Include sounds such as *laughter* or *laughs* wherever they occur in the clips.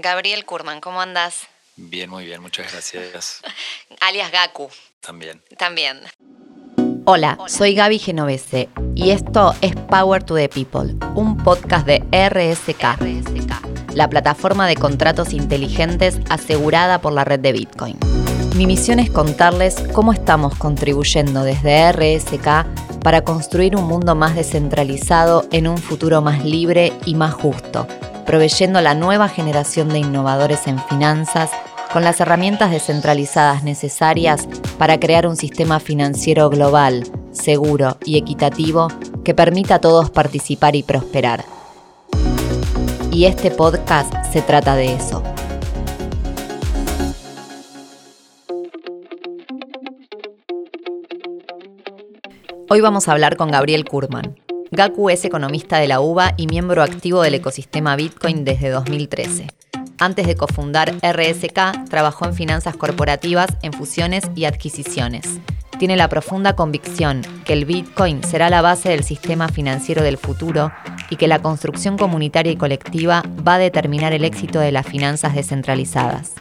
Gabriel Kurman, ¿cómo andas? Bien, muy bien, muchas gracias. *laughs* Alias Gaku. También. También. Hola, soy Gaby Genovese y esto es Power to the People, un podcast de RSK, la plataforma de contratos inteligentes asegurada por la red de Bitcoin. Mi misión es contarles cómo estamos contribuyendo desde RSK para construir un mundo más descentralizado en un futuro más libre y más justo, proveyendo a la nueva generación de innovadores en finanzas con las herramientas descentralizadas necesarias para crear un sistema financiero global, seguro y equitativo que permita a todos participar y prosperar. Y este podcast se trata de eso. Hoy vamos a hablar con Gabriel Kurman. Gaku es economista de la UBA y miembro activo del ecosistema Bitcoin desde 2013. Antes de cofundar RSK, trabajó en finanzas corporativas, en fusiones y adquisiciones. Tiene la profunda convicción que el Bitcoin será la base del sistema financiero del futuro y que la construcción comunitaria y colectiva va a determinar el éxito de las finanzas descentralizadas.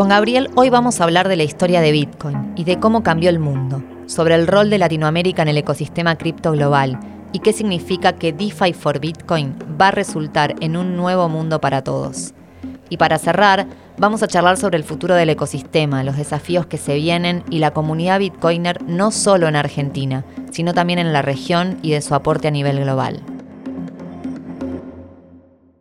Con Gabriel hoy vamos a hablar de la historia de Bitcoin y de cómo cambió el mundo, sobre el rol de Latinoamérica en el ecosistema cripto global y qué significa que DeFi for Bitcoin va a resultar en un nuevo mundo para todos. Y para cerrar, vamos a charlar sobre el futuro del ecosistema, los desafíos que se vienen y la comunidad Bitcoiner no solo en Argentina, sino también en la región y de su aporte a nivel global.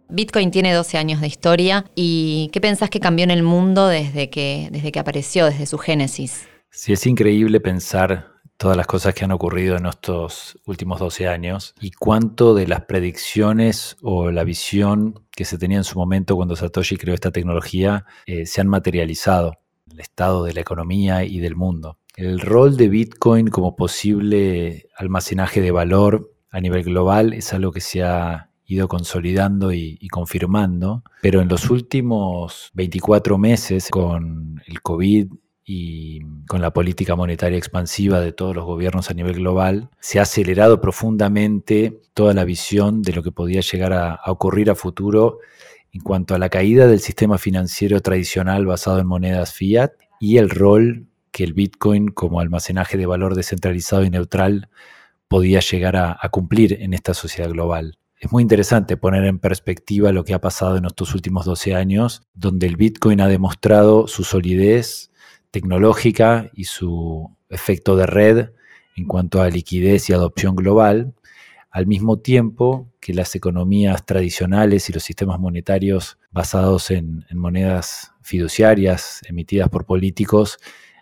Bitcoin tiene 12 años de historia y ¿qué pensás que cambió en el mundo desde que, desde que apareció, desde su génesis? Sí, es increíble pensar todas las cosas que han ocurrido en estos últimos 12 años y cuánto de las predicciones o la visión que se tenía en su momento cuando Satoshi creó esta tecnología eh, se han materializado, el estado de la economía y del mundo. El rol de Bitcoin como posible almacenaje de valor a nivel global es algo que se ha ido consolidando y, confirmando, pero en los últimos 24 meses con el COVID y con la política monetaria expansiva de todos los gobiernos a nivel global, se ha acelerado profundamente toda la visión de lo que podía llegar a, ocurrir a futuro en cuanto a la caída del sistema financiero tradicional basado en monedas fiat y el rol que el Bitcoin como almacenaje de valor descentralizado y neutral podía llegar a cumplir en esta sociedad global es muy interesante poner en perspectiva lo que ha pasado en estos últimos 12 años, donde el Bitcoin ha demostrado su solidez tecnológica y su efecto de red en cuanto a liquidez y adopción global, al mismo tiempo que las economías tradicionales y los sistemas monetarios basados en, monedas fiduciarias emitidas por políticos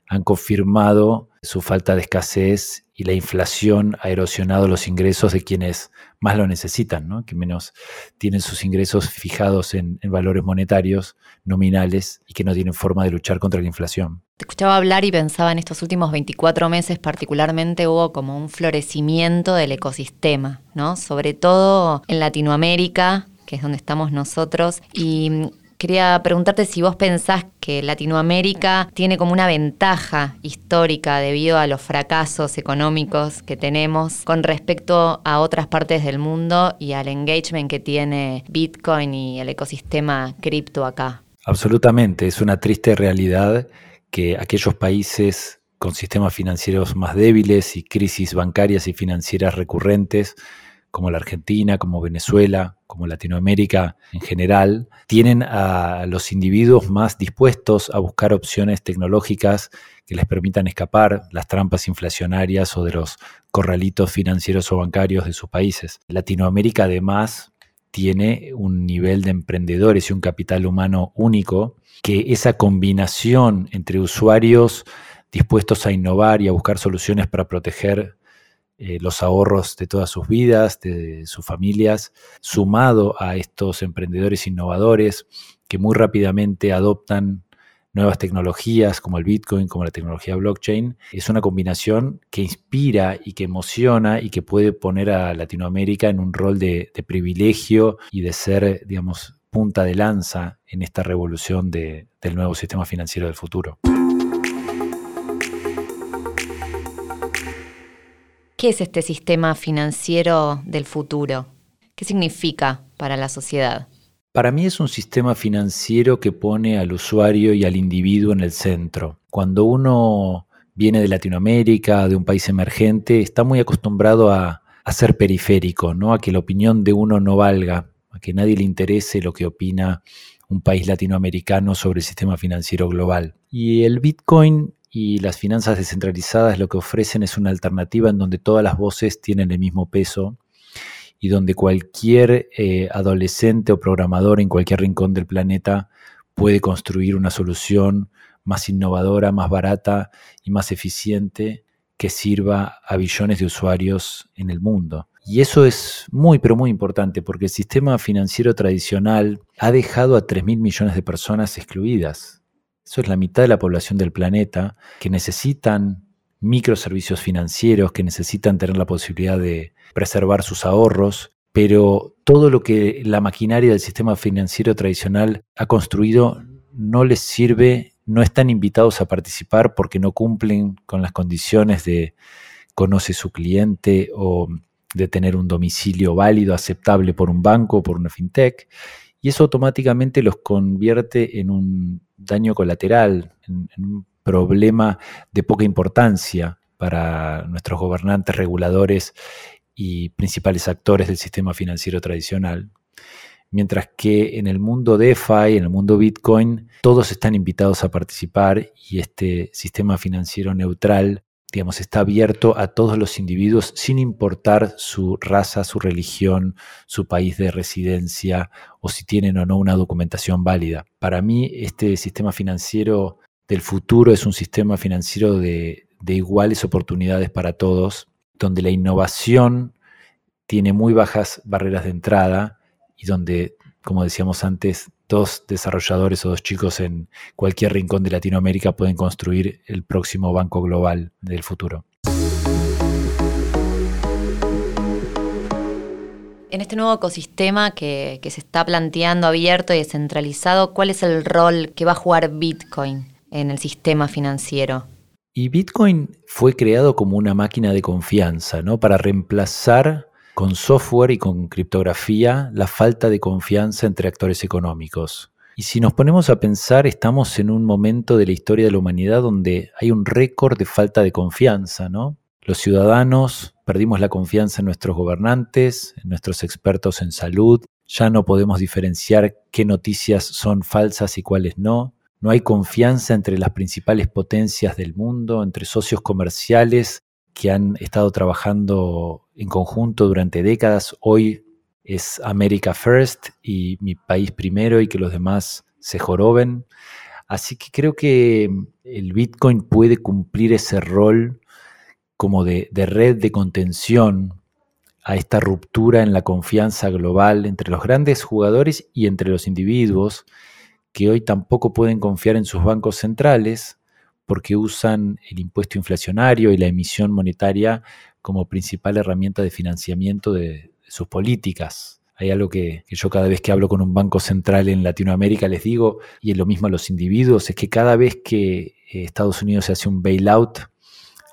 han confirmado su falta de escasez y la inflación ha erosionado los ingresos de quienes más lo necesitan, ¿no? que menos tienen sus ingresos fijados en, valores monetarios nominales y que no tienen forma de luchar contra la inflación. Te escuchaba hablar y pensaba en estos últimos 24 meses particularmente hubo como un florecimiento del ecosistema, ¿no? Sobre todo en Latinoamérica, que es donde estamos nosotros, y Quería preguntarte si vos pensás que Latinoamérica tiene como una ventaja histórica debido a los fracasos económicos que tenemos con respecto a otras partes del mundo y al engagement que tiene Bitcoin y el ecosistema cripto acá. Absolutamente, es una triste realidad que aquellos países con sistemas financieros más débiles y crisis bancarias y financieras recurrentes como la Argentina, como Venezuela, como Latinoamérica en general, tienen a los individuos más dispuestos a buscar opciones tecnológicas que les permitan escapar las trampas inflacionarias o de los corralitos financieros o bancarios de sus países. Latinoamérica además tiene un nivel de emprendedores y un capital humano único que esa combinación entre usuarios dispuestos a innovar y a buscar soluciones para proteger eh, los ahorros de todas sus vidas, de sus familias, sumado a estos emprendedores innovadores que muy rápidamente adoptan nuevas tecnologías como el Bitcoin, como la tecnología blockchain, es una combinación que inspira y que emociona y que puede poner a Latinoamérica en un rol de, privilegio y de ser, digamos, punta de lanza en esta revolución del nuevo sistema financiero del futuro. ¿Qué es este sistema financiero del futuro? ¿Qué significa para la sociedad? Para mí es un sistema financiero que pone al usuario y al individuo en el centro. Cuando uno viene de Latinoamérica, de un país emergente, está muy acostumbrado a, ser periférico, ¿no? a que la opinión de uno no valga, a que nadie le interese lo que opina un país latinoamericano sobre el sistema financiero global. Y el Bitcoin y las finanzas descentralizadas lo que ofrecen es una alternativa en donde todas las voces tienen el mismo peso y donde cualquier eh, adolescente o programador en cualquier rincón del planeta puede construir una solución más innovadora, más barata y más eficiente que sirva a billones de usuarios en el mundo. Y eso es muy, pero muy importante porque el sistema financiero tradicional ha dejado a 3 mil millones de personas excluidas. Eso es la mitad de la población del planeta que necesitan microservicios financieros, que necesitan tener la posibilidad de preservar sus ahorros, pero todo lo que la maquinaria del sistema financiero tradicional ha construido no les sirve, no están invitados a participar porque no cumplen con las condiciones de conoce su cliente o de tener un domicilio válido, aceptable por un banco por una fintech, y eso automáticamente los convierte en un daño colateral, en, un problema de poca importancia para nuestros gobernantes, reguladores y principales actores del sistema financiero tradicional. Mientras que en el mundo DeFi, en el mundo Bitcoin, todos están invitados a participar y este sistema financiero neutral, digamos, está abierto a todos los individuos sin importar su raza, su religión, su país de residencia o si tienen o no una documentación válida. Para mí, este sistema financiero del futuro es un sistema financiero de, iguales oportunidades para todos, donde la innovación tiene muy bajas barreras de entrada y donde, como decíamos antes, dos desarrolladores o dos chicos en cualquier rincón de Latinoamérica pueden construir el próximo banco global del futuro. En este nuevo ecosistema que, que se está planteando abierto y descentralizado, ¿cuál es el rol que va a jugar Bitcoin? en el sistema financiero. Y Bitcoin fue creado como una máquina de confianza, ¿no? Para reemplazar con software y con criptografía la falta de confianza entre actores económicos. Y si nos ponemos a pensar, estamos en un momento de la historia de la humanidad donde hay un récord de falta de confianza, ¿no? Los ciudadanos perdimos la confianza en nuestros gobernantes, en nuestros expertos en salud, ya no podemos diferenciar qué noticias son falsas y cuáles no. No hay confianza entre las principales potencias del mundo, entre socios comerciales que han estado trabajando en conjunto durante décadas. Hoy es America First y mi país primero y que los demás se joroben. Así que creo que el Bitcoin puede cumplir ese rol como de, de red de contención a esta ruptura en la confianza global entre los grandes jugadores y entre los individuos que hoy tampoco pueden confiar en sus bancos centrales porque usan el impuesto inflacionario y la emisión monetaria como principal herramienta de financiamiento de, sus políticas. Hay algo que, yo cada vez que hablo con un banco central en Latinoamérica les digo, y es lo mismo a los individuos, es que cada vez que eh, Estados Unidos se hace un bailout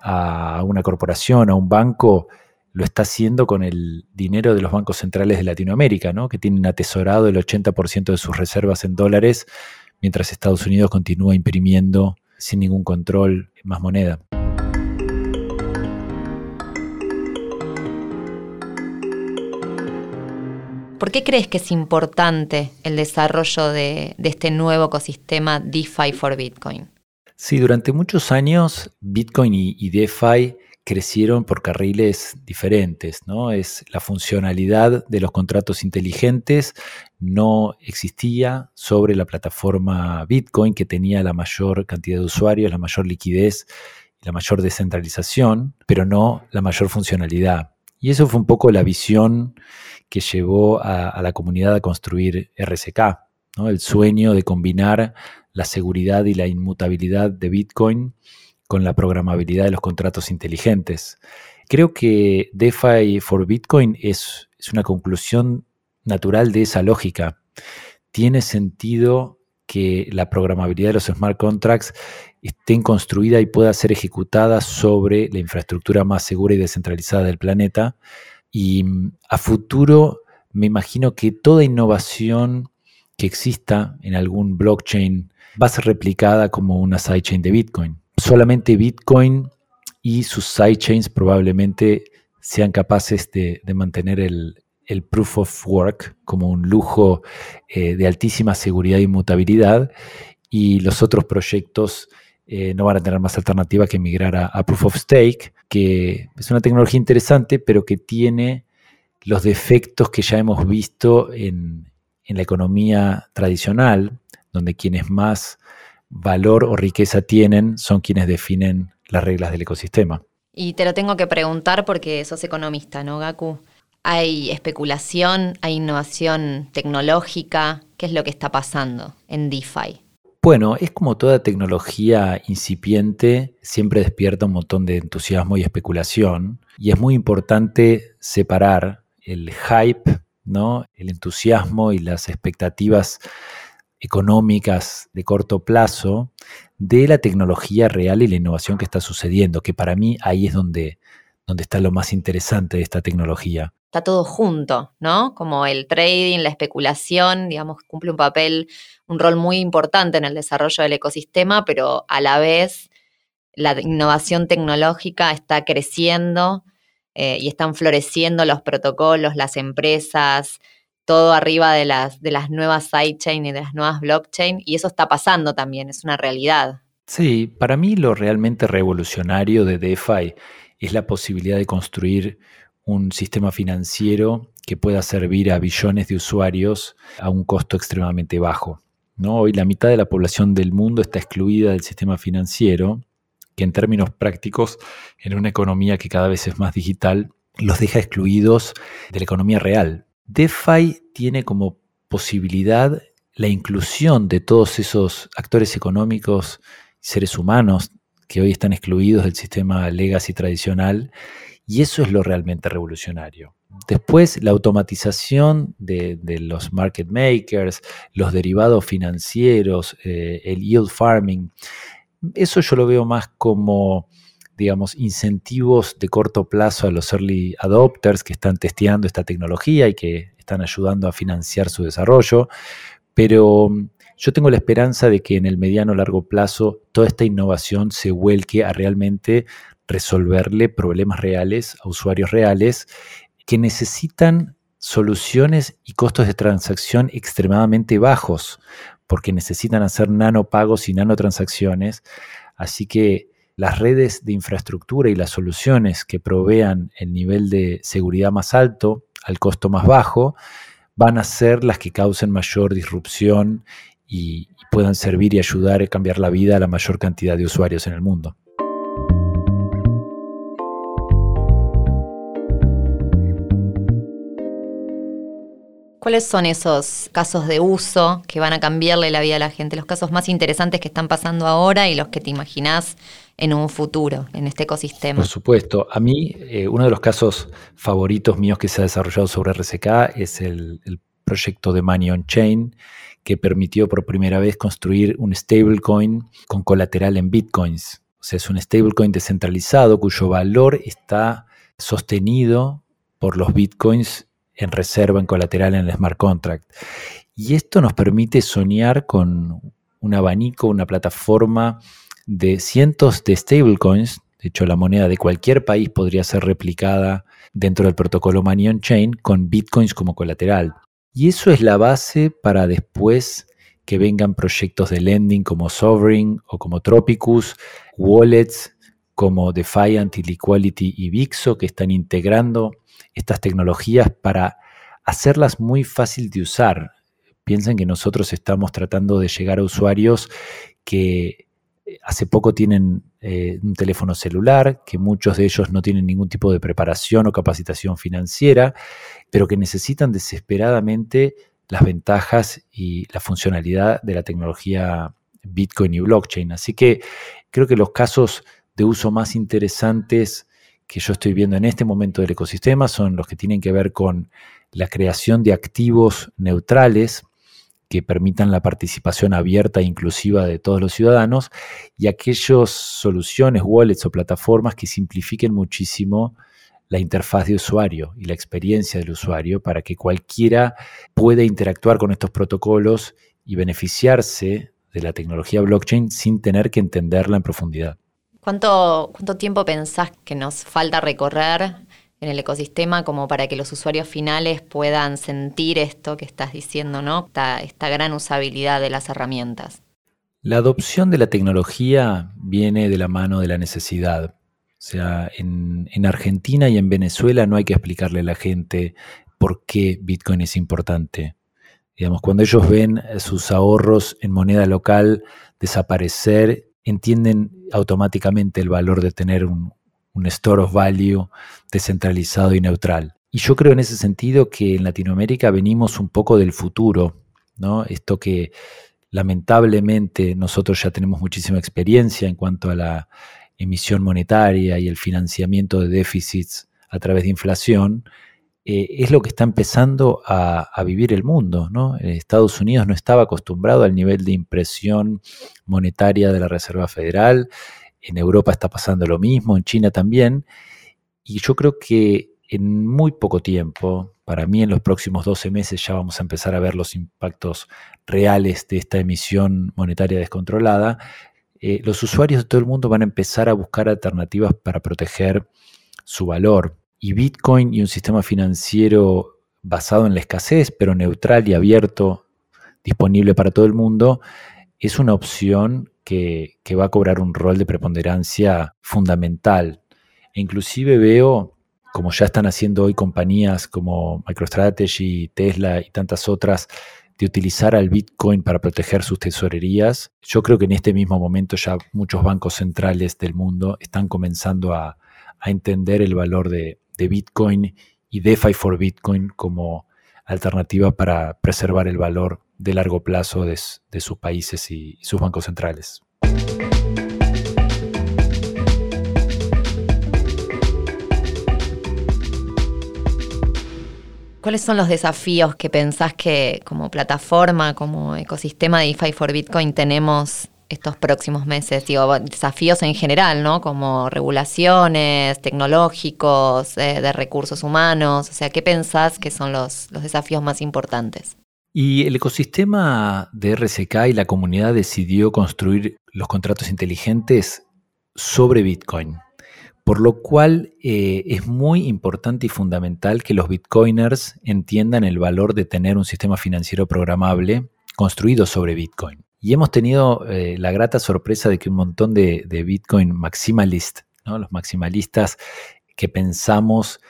a una corporación, a un banco, lo está haciendo con el dinero de los bancos centrales de Latinoamérica, ¿no? que tienen atesorado el 80% de sus reservas en dólares, mientras Estados Unidos continúa imprimiendo sin ningún control más moneda. ¿Por qué crees que es importante el desarrollo de, de este nuevo ecosistema DeFi for Bitcoin? Sí, durante muchos años Bitcoin y, y DeFi crecieron por carriles diferentes, ¿no? Es la funcionalidad de los contratos inteligentes no existía sobre la plataforma Bitcoin que tenía la mayor cantidad de usuarios, la mayor liquidez la mayor descentralización, pero no la mayor funcionalidad. Y eso fue un poco la visión que llevó a, la comunidad a construir RSK, ¿no? el sueño de combinar la seguridad y la inmutabilidad de Bitcoin con la programabilidad de los contratos inteligentes. Creo que DeFi for Bitcoin es, una conclusión natural de esa lógica. Tiene sentido que la programabilidad de los smart contracts esté construida y pueda ser ejecutada sobre la infraestructura más segura y descentralizada del planeta. Y mm, a futuro me imagino que toda innovación que exista en algún blockchain va a ser replicada como una sidechain de Bitcoin. Solamente Bitcoin y sus sidechains probablemente sean capaces de, mantener el, proof of work como un lujo eh, de altísima seguridad y mutabilidad. Y los otros proyectos eh, no van a tener más alternativa que migrar a, proof of stake, que es una tecnología interesante, pero que tiene los defectos que ya hemos visto en, en la economía tradicional, donde quienes más valor o riqueza tienen son quienes definen las reglas del ecosistema. Y te lo tengo que preguntar porque sos economista, ¿no, Gaku? ¿Hay especulación, hay innovación tecnológica? ¿Qué es lo que está pasando en DeFi? Bueno, es como toda tecnología incipiente, siempre despierta un montón de entusiasmo y especulación, y es muy importante separar el hype, ¿no? el entusiasmo y las expectativas económicas de corto plazo de la tecnología real y la innovación que está sucediendo, que para mí ahí es donde, donde está lo más interesante de esta tecnología. Está todo junto, ¿no? Como el trading, la especulación, digamos, cumple un papel, un rol muy importante en el desarrollo del ecosistema, pero a la vez la innovación tecnológica está creciendo eh, y están floreciendo los protocolos, las empresas, todo arriba de las, nuevas sidechain y de las nuevas blockchain, y eso está pasando también, es una realidad. Sí, para mí lo realmente revolucionario de DeFi es la posibilidad de construir un sistema financiero que pueda servir a billones de usuarios a un costo extremadamente bajo. ¿no? Hoy la mitad de la población del mundo está excluida del sistema financiero, que en términos prácticos, en una economía que cada vez es más digital, los deja excluidos de la economía real. DeFi tiene como posibilidad la inclusión de todos esos actores económicos, seres humanos que hoy están excluidos del sistema legacy tradicional, y eso es lo realmente revolucionario. Después, la automatización de, los market makers, los derivados financieros, eh, el yield farming, eso yo lo veo más como digamos, incentivos de corto plazo a los early adopters que están testeando esta tecnología y que están ayudando a financiar su desarrollo, pero mm, yo tengo la esperanza de que en el mediano largo plazo toda esta innovación se vuelque a realmente resolverle problemas reales a usuarios reales que necesitan soluciones y costos de transacción extremadamente bajos, porque necesitan hacer nanopagos y nanotransacciones. Así que las redes de infraestructura y las soluciones que provean el nivel de seguridad más alto al costo más bajo van a ser las que causen mayor disrupción y, puedan servir y ayudar a cambiar la vida a la mayor cantidad de usuarios en el mundo. ¿Cuáles son esos casos de uso que van a cambiarle la vida a la gente? Los casos más interesantes que están pasando ahora y los que te imaginás en un futuro, en este ecosistema. Por supuesto. A mí, eh, uno de los casos favoritos míos que se ha desarrollado sobre RSK es el, proyecto de Money on Chain, que permitió por primera vez construir un stablecoin con colateral en bitcoins. O sea, es un stablecoin descentralizado cuyo valor está sostenido por los bitcoins en reserva, en colateral en el smart contract. Y esto nos permite soñar con un abanico, una plataforma de cientos de stablecoins. De hecho, la moneda de cualquier país podría ser replicada dentro del protocolo Money on Chain con bitcoins como colateral. Y eso es la base para después que vengan proyectos de lending como Sovereign o como Tropicus, wallets como Defiant, Equality y Vixo que están integrando estas tecnologías para hacerlas muy fácil de usar. Piensen que nosotros estamos tratando de llegar a usuarios que hace poco tienen eh, un teléfono celular, que muchos de ellos no tienen ningún tipo de preparación o capacitación financiera, pero que necesitan desesperadamente las ventajas y la funcionalidad de la tecnología Bitcoin y blockchain. Así que creo que los casos de uso más interesantes que yo estoy viendo en este momento del ecosistema son los que tienen que ver con la creación de activos neutrales que permitan la participación abierta e inclusiva de todos los ciudadanos y aquellas soluciones, wallets o plataformas que simplifiquen muchísimo la interfaz de usuario y la experiencia del usuario para que cualquiera pueda interactuar con estos protocolos y beneficiarse de la tecnología blockchain sin tener que entenderla en profundidad. ¿Cuánto, cuánto tiempo pensás que nos falta recorrer en el ecosistema como para que los usuarios finales puedan sentir esto que estás diciendo, ¿no? Esta, gran usabilidad de las herramientas. La adopción de la tecnología viene de la mano de la necesidad. O sea, en, en, Argentina y en Venezuela no hay que explicarle a la gente por qué Bitcoin es importante. Digamos, cuando ellos ven sus ahorros en moneda local desaparecer, entienden automáticamente el valor de tener un, un store of value descentralizado y neutral. Y yo creo en ese sentido que en Latinoamérica venimos un poco del futuro, ¿no? Esto que lamentablemente nosotros ya tenemos muchísima experiencia en cuanto a la emisión monetaria y el financiamiento de déficits a través de inflación, eh, es lo que está empezando a, a, vivir el mundo. ¿no? Estados Unidos no estaba acostumbrado al nivel de impresión monetaria de la Reserva Federal en Europa está pasando lo mismo, en China también, y yo creo que en muy poco tiempo, para mí en los próximos 12 meses ya vamos a empezar a ver los impactos reales de esta emisión monetaria descontrolada, eh, los usuarios de todo el mundo van a empezar a buscar alternativas para proteger su valor. Y Bitcoin y un sistema financiero basado en la escasez, pero neutral y abierto, disponible para todo el mundo, es una opción que, va a cobrar un rol de preponderancia fundamental. E inclusive veo, como ya están haciendo hoy compañías como MicroStrategy, Tesla y tantas otras, de utilizar al Bitcoin para proteger sus tesorerías. Yo creo que en este mismo momento ya muchos bancos centrales del mundo están comenzando a, entender el valor de, de Bitcoin y DeFi for Bitcoin como alternativa para preservar el valor de largo plazo de, sus países y, sus bancos centrales. ¿Cuáles son los desafíos que pensás que como plataforma, como ecosistema de DeFi for Bitcoin tenemos estos próximos meses? Digo, desafíos en general, ¿no? Como regulaciones, tecnológicos, eh, de recursos humanos. O sea, ¿qué pensás que son los, los desafíos más importantes? Y el ecosistema de RSK y la comunidad decidió construir los contratos inteligentes sobre Bitcoin, por lo cual eh, es muy importante y fundamental que los bitcoiners entiendan el valor de tener un sistema financiero programable construido sobre Bitcoin. Y hemos tenido eh, la grata sorpresa de que un montón de, Bitcoin maximalist, los maximalistas que pensamos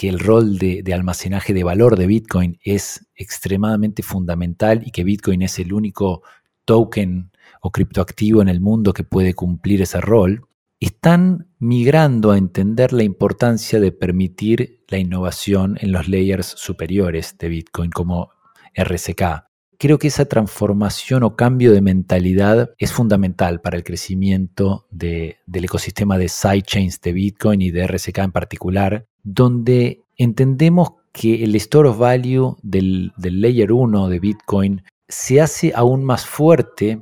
que el rol de, almacenaje de valor de Bitcoin es extremadamente fundamental y que Bitcoin es el único token o criptoactivo en el mundo que puede cumplir ese rol, están migrando a entender la importancia de permitir la innovación en los layers superiores de Bitcoin como RSK. Creo que esa transformación o cambio de mentalidad es fundamental para el crecimiento del ecosistema de sidechains de Bitcoin y de RSK en particular, donde entendemos que el store of value del, layer 1 de Bitcoin se hace aún más fuerte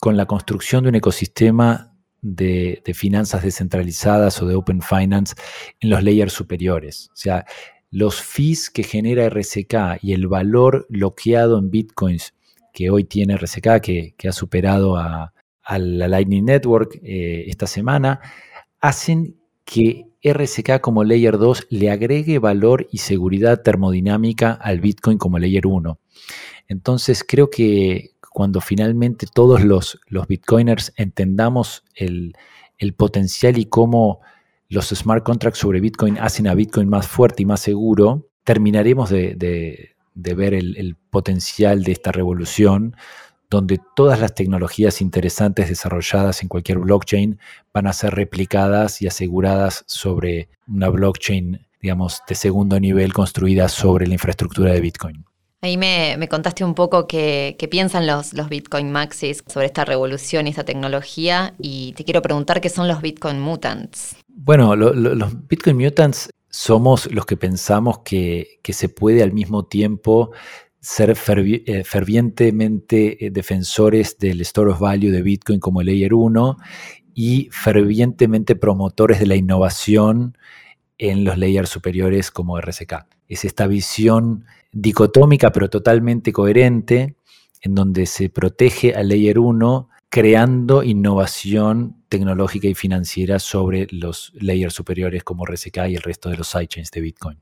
con la construcción de un ecosistema de, de, finanzas descentralizadas o de open finance en los layers superiores. O sea, los fees que genera RSK y el valor bloqueado en bitcoins que hoy tiene RSK, que, ha superado a, la Lightning Network eh, esta semana, hacen que RSK como Layer 2 le agregue valor y seguridad termodinámica al Bitcoin como Layer 1. Entonces creo que cuando finalmente todos los, los Bitcoiners entendamos el, potencial y cómo los smart contracts sobre Bitcoin hacen a Bitcoin más fuerte y más seguro, terminaremos de, ver el, el, potencial de esta revolución donde todas las tecnologías interesantes desarrolladas en cualquier blockchain van a ser replicadas y aseguradas sobre una blockchain, digamos, de segundo nivel construida sobre la infraestructura de Bitcoin. Ahí me, contaste un poco qué, piensan los, los Bitcoin Maxis sobre esta revolución y esta tecnología y te quiero preguntar qué son los Bitcoin Mutants. Bueno, los Bitcoin Mutants somos los que pensamos que, que se puede al mismo tiempo ser eh, fervientemente eh, defensores del Store of Value de Bitcoin como Layer 1 y fervientemente promotores de la innovación en los layers superiores como RSK. Es esta visión dicotómica pero totalmente coherente en donde se protege al Layer 1 creando innovación tecnológica y financiera sobre los layers superiores como RSK y el resto de los sidechains de Bitcoin.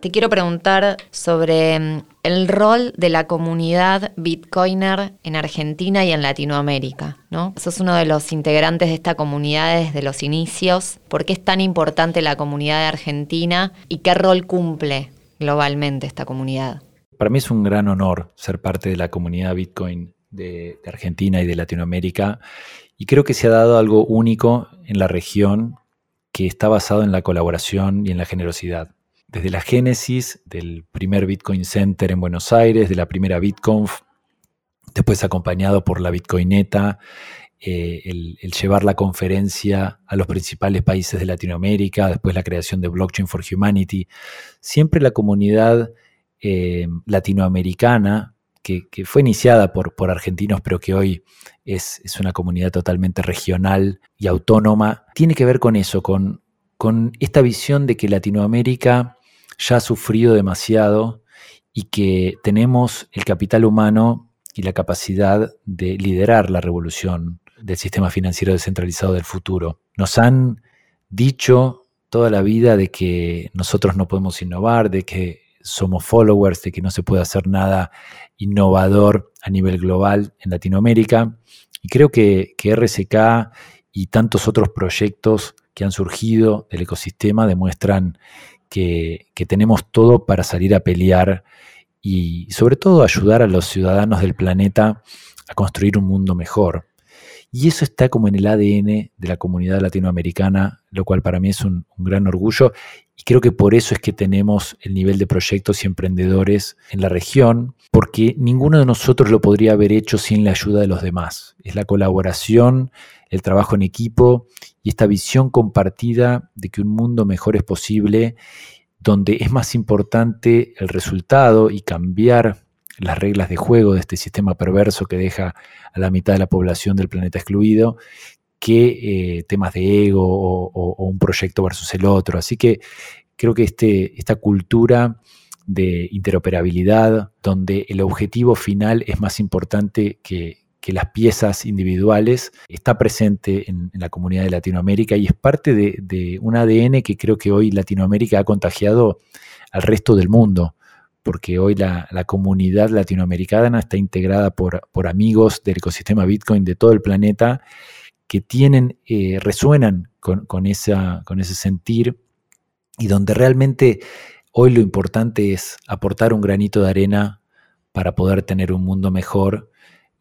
Te quiero preguntar sobre mm, el rol de la comunidad Bitcoiner en Argentina y en Latinoamérica, ¿no? Sos uno de los integrantes de esta comunidad desde los inicios. ¿Por qué es tan importante la comunidad de Argentina y qué rol cumple globalmente esta comunidad? Para mí es un gran honor ser parte de la comunidad Bitcoin de, de Argentina y de Latinoamérica y creo que se ha dado algo único en la región que está basado en la colaboración y en la generosidad desde la génesis del primer Bitcoin Center en Buenos Aires, de la primera BitConf, después acompañado por la Bitcoineta, eh, el, llevar la conferencia a los principales países de Latinoamérica, después la creación de Blockchain for Humanity, siempre la comunidad eh, latinoamericana, que, fue iniciada por, argentinos, pero que hoy es, una comunidad totalmente regional y autónoma, tiene que ver con eso, con esta visión de que Latinoamérica ya ha sufrido demasiado y que tenemos el capital humano y la capacidad de liderar la revolución del sistema financiero descentralizado del futuro. Nos han dicho toda la vida de que nosotros no podemos innovar, de que somos followers, de que no se puede hacer nada innovador a nivel global en Latinoamérica. Y creo que, que RSK y tantos otros proyectos que han surgido del ecosistema demuestran que, tenemos todo para salir a pelear y sobre todo ayudar a los ciudadanos del planeta a construir un mundo mejor. Y eso está como en el ADN de la comunidad latinoamericana, lo cual para mí es un, gran orgullo. Y creo que por eso es que tenemos el nivel de proyectos y emprendedores en la región, porque ninguno de nosotros lo podría haber hecho sin la ayuda de los demás. Es la colaboración, el trabajo en equipo y esta visión compartida de que un mundo mejor es posible, donde es más importante el resultado y cambiar las reglas de juego de este sistema perverso que deja a la mitad de la población del planeta excluido, que eh, temas de ego o, un proyecto versus el otro. Así que creo que este, esta cultura de interoperabilidad, donde el objetivo final es más importante que, que las piezas individuales está presente en, la comunidad de Latinoamérica y es parte de, un ADN que creo que hoy Latinoamérica ha contagiado al resto del mundo, porque hoy la, comunidad latinoamericana está integrada por, amigos del ecosistema Bitcoin de todo el planeta que tienen, eh, resuenan con ese sentir y donde realmente hoy lo importante es aportar un granito de arena para poder tener un mundo mejor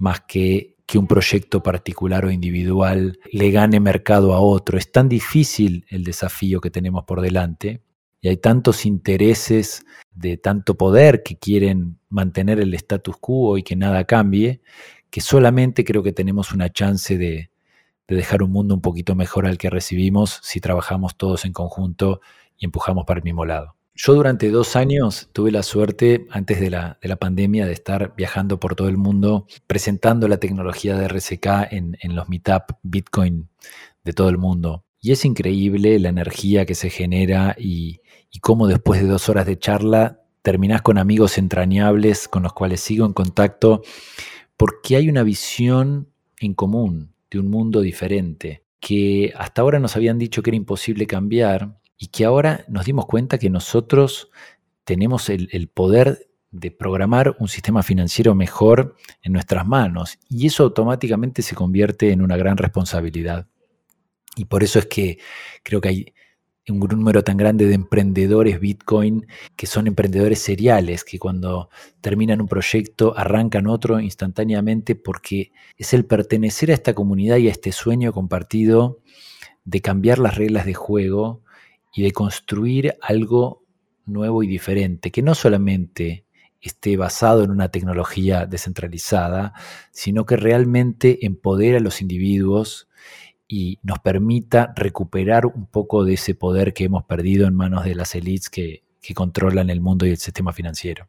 más que que un proyecto particular o individual le gane mercado a otro. Es tan difícil el desafío que tenemos por delante y hay tantos intereses de tanto poder que quieren mantener el status quo y que nada cambie, que solamente creo que tenemos una chance de, de dejar un mundo un poquito mejor al que recibimos si trabajamos todos en conjunto y empujamos para el mismo lado. Yo durante dos años tuve la suerte, antes de la, pandemia, de estar viajando por todo el mundo presentando la tecnología de RSK en, los meetup Bitcoin de todo el mundo. Y es increíble la energía que se genera y, y cómo después de dos horas de charla terminás con amigos entrañables con los cuales sigo en contacto, porque hay una visión en común de un mundo diferente que hasta ahora nos habían dicho que era imposible cambiar y que ahora nos dimos cuenta que nosotros tenemos el, poder de programar un sistema financiero mejor en nuestras manos y eso automáticamente se convierte en una gran responsabilidad. Y por eso es que creo que hay un número tan grande de emprendedores Bitcoin que son emprendedores seriales, que cuando terminan un proyecto arrancan otro instantáneamente porque es el pertenecer a esta comunidad y a este sueño compartido de cambiar las reglas de juego y de construir algo nuevo y diferente, que no solamente esté basado en una tecnología descentralizada, sino que realmente empodera a los individuos y nos permita recuperar un poco de ese poder que hemos perdido en manos de las élites que, que controlan el mundo y el sistema financiero.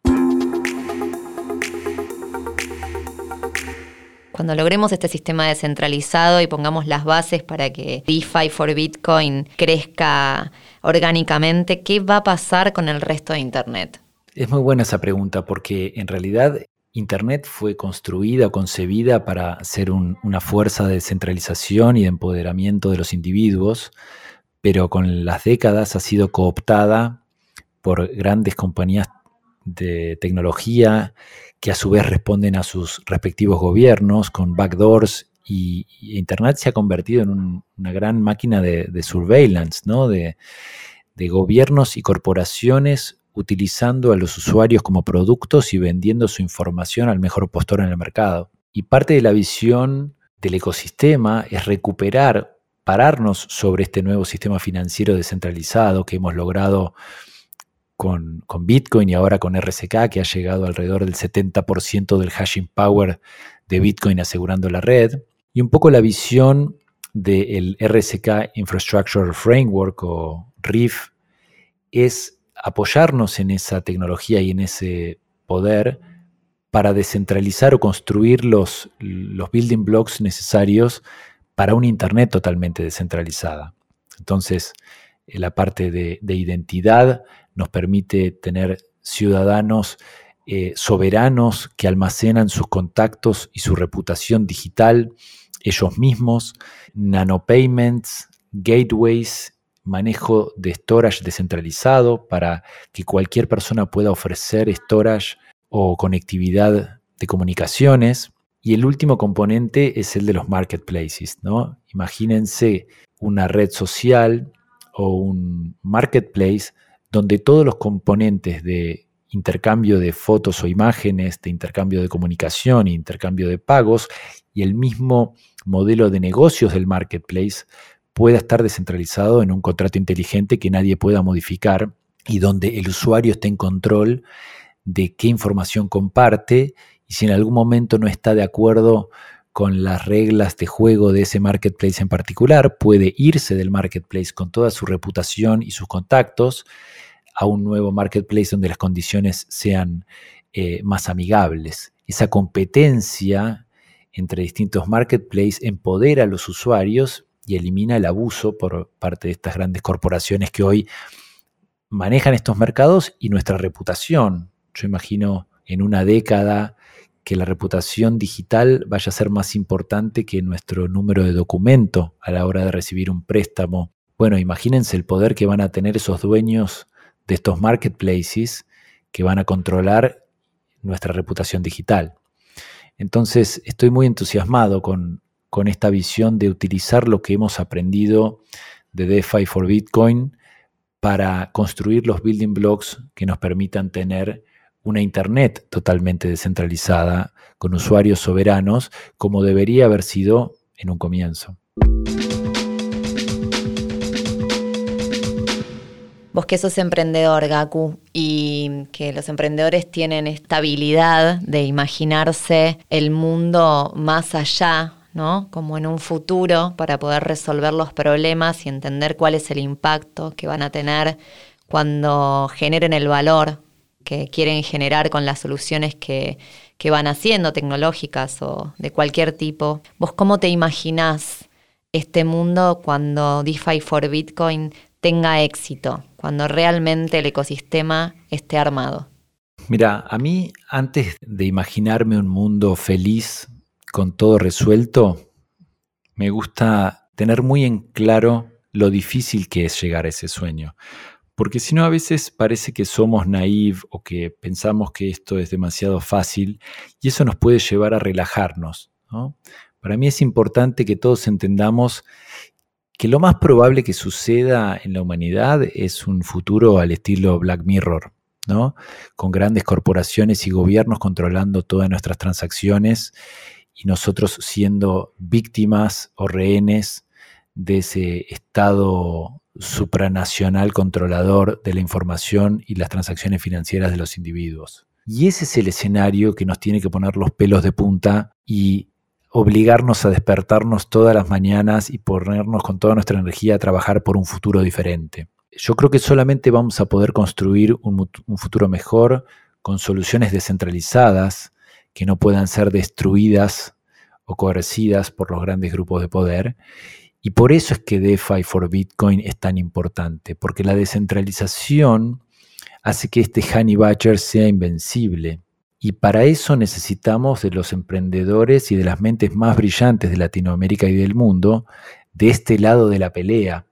Cuando logremos este sistema descentralizado y pongamos las bases para que DeFi for Bitcoin crezca orgánicamente, ¿qué va a pasar con el resto de Internet? Es muy buena esa pregunta porque en realidad Internet fue construida o concebida para ser una fuerza de descentralización y de empoderamiento de los individuos, pero con las décadas ha sido cooptada por grandes compañías de tecnología que a su vez responden a sus respectivos gobiernos con backdoors y, Internet se ha convertido en una gran máquina de, surveillance, ¿no? de, gobiernos y corporaciones utilizando a los usuarios como productos y vendiendo su información al mejor postor en el mercado. Y parte de la visión del ecosistema es recuperar, pararnos sobre este nuevo sistema financiero descentralizado que hemos logrado con, Bitcoin y ahora con RSK, que ha llegado alrededor del 70% del hashing power de Bitcoin asegurando la red, y un poco la visión del RSK Infrastructure Framework o RIF es apoyarnos en esa tecnología y en ese poder para descentralizar o construir los, los building blocks necesarios para una Internet totalmente descentralizada. Entonces, la parte de, de identidad, nos permite tener ciudadanos eh, soberanos que almacenan sus contactos y su reputación digital ellos mismos, nanopayments, gateways, manejo de storage descentralizado para que cualquier persona pueda ofrecer storage o conectividad de comunicaciones. Y el último componente es el de los marketplaces, ¿no? Imagínense una red social o un marketplace donde todos los componentes de intercambio de fotos o imágenes, de intercambio de comunicación, intercambio de pagos y el mismo modelo de negocios del marketplace pueda estar descentralizado en un contrato inteligente que nadie pueda modificar y donde el usuario esté en control de qué información comparte y si en algún momento no está de acuerdo con las reglas de juego de ese marketplace en particular, puede irse del marketplace con toda su reputación y sus contactos a un nuevo marketplace donde las condiciones sean eh, más amigables. Esa competencia entre distintos marketplaces empodera a los usuarios y elimina el abuso por parte de estas grandes corporaciones que hoy manejan estos mercados y nuestra reputación. Yo imagino en una década que la reputación digital vaya a ser más importante que nuestro número de documento a la hora de recibir un préstamo. Bueno, imagínense el poder que van a tener esos dueños de estos marketplaces que van a controlar nuestra reputación digital. Entonces, estoy muy entusiasmado con, con esta visión de utilizar lo que hemos aprendido de DeFi for Bitcoin para construir los building blocks que nos permitan tener una Internet totalmente descentralizada, con usuarios soberanos, como debería haber sido en un comienzo. Vos que sos emprendedor, Gaku, y que los emprendedores tienen esta habilidad de imaginarse el mundo más allá, ¿no? Como en un futuro para poder resolver los problemas y entender cuál es el impacto que van a tener cuando generen el valor que quieren generar con las soluciones que, que van haciendo, tecnológicas o de cualquier tipo. ¿Vos cómo te imaginás este mundo cuando DeFi for Bitcoin tenga éxito, cuando realmente el ecosistema esté armado? Mira, a mí antes de imaginarme un mundo feliz con todo resuelto, me gusta tener muy en claro lo difícil que es llegar a ese sueño. Porque si no, a veces parece que somos naive o que pensamos que esto es demasiado fácil y eso nos puede llevar a relajarnos. Para mí es importante que todos entendamos que lo más probable que suceda en la humanidad es un futuro al estilo Black Mirror, ¿no? Con grandes corporaciones y gobiernos controlando todas nuestras transacciones y nosotros siendo víctimas o rehenes de ese estado supranacional controlador de la información y las transacciones financieras de los individuos. Y ese es el escenario que nos tiene que poner los pelos de punta y obligarnos a despertarnos todas las mañanas y ponernos con toda nuestra energía a trabajar por un futuro diferente. Yo creo que solamente vamos a poder construir un, futuro mejor con soluciones descentralizadas que no puedan ser destruidas o coercidas por los grandes grupos de poder. Y por eso es que DeFi for Bitcoin es tan importante, porque la descentralización hace que este honey badger sea invencible. Y para eso necesitamos de los emprendedores y de las mentes más brillantes de Latinoamérica y del mundo de este lado de la pelea,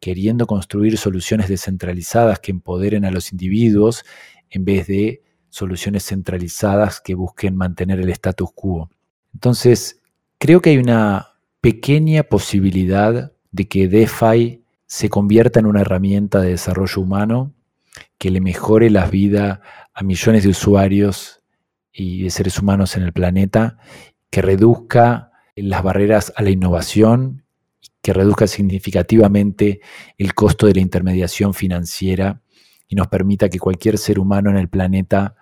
queriendo construir soluciones descentralizadas que empoderen a los individuos en vez de soluciones centralizadas que busquen mantener el status quo. Entonces, creo que hay una pequeña posibilidad de que DeFi se convierta en una herramienta de desarrollo humano que le mejore la vida a millones de usuarios y de seres humanos en el planeta, que reduzca las barreras a la innovación, que reduzca significativamente el costo de la intermediación financiera y nos permita que cualquier ser humano en el planeta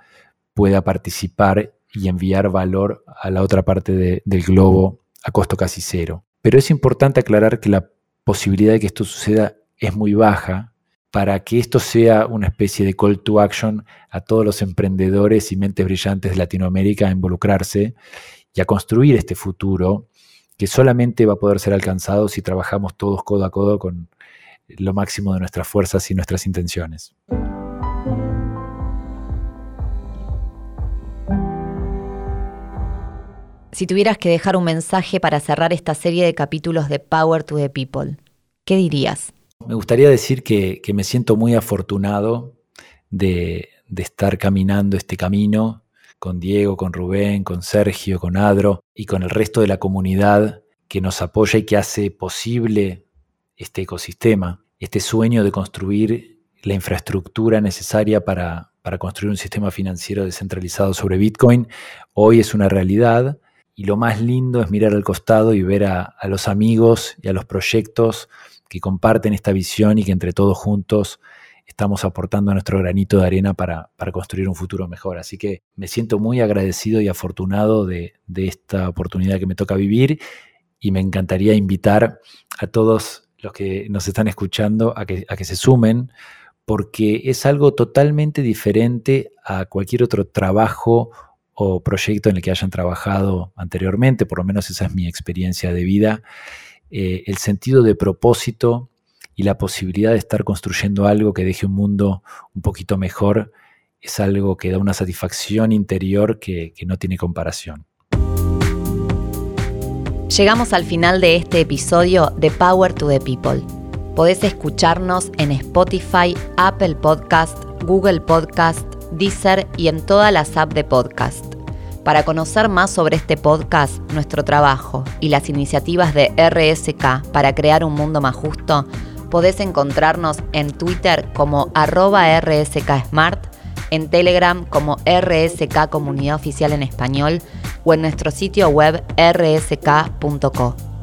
pueda participar y enviar valor a la otra parte del globo a costo casi cero. Pero es importante aclarar que la posibilidad de que esto suceda es muy baja para que esto sea una especie de call to action a todos los emprendedores y mentes brillantes de Latinoamérica a involucrarse y a construir este futuro que solamente va a poder ser alcanzado si trabajamos todos codo a codo con lo máximo de nuestras fuerzas y nuestras intenciones. Si tuvieras que dejar un mensaje para cerrar esta serie de capítulos de Power to the People, ¿qué dirías? Me gustaría decir que, me siento muy afortunado de, estar caminando este camino con Diego, con Rubén, con Sergio, con Adro y con el resto de la comunidad que nos apoya y que hace posible este ecosistema, este sueño de construir la infraestructura necesaria para, construir un sistema financiero descentralizado sobre Bitcoin, hoy es una realidad y lo más lindo es mirar al costado y ver a, los amigos y a los proyectos que comparten esta visión y que entre todos juntos estamos aportando nuestro granito de arena para, construir un futuro mejor. Así que me siento muy agradecido y afortunado de, esta oportunidad que me toca vivir y me encantaría invitar a todos los que nos están escuchando a que, a que se sumen porque es algo totalmente diferente a cualquier otro trabajo o proyecto en el que hayan trabajado anteriormente, por lo menos esa es mi experiencia de vida, eh, el sentido de propósito y la posibilidad de estar construyendo algo que deje un mundo un poquito mejor es algo que da una satisfacción interior que, no tiene comparación. Llegamos al final de este episodio de Power to the People. Podés escucharnos en Spotify, Apple Podcast, Google Podcast, Deezer y en todas las apps de podcast. Para conocer más sobre este podcast, nuestro trabajo y las iniciativas de RSK para crear un mundo más justo, podés encontrarnos en Twitter como arroba rskSmart, en Telegram como RSK Comunidad Oficial en Español o en nuestro sitio web rsk.co.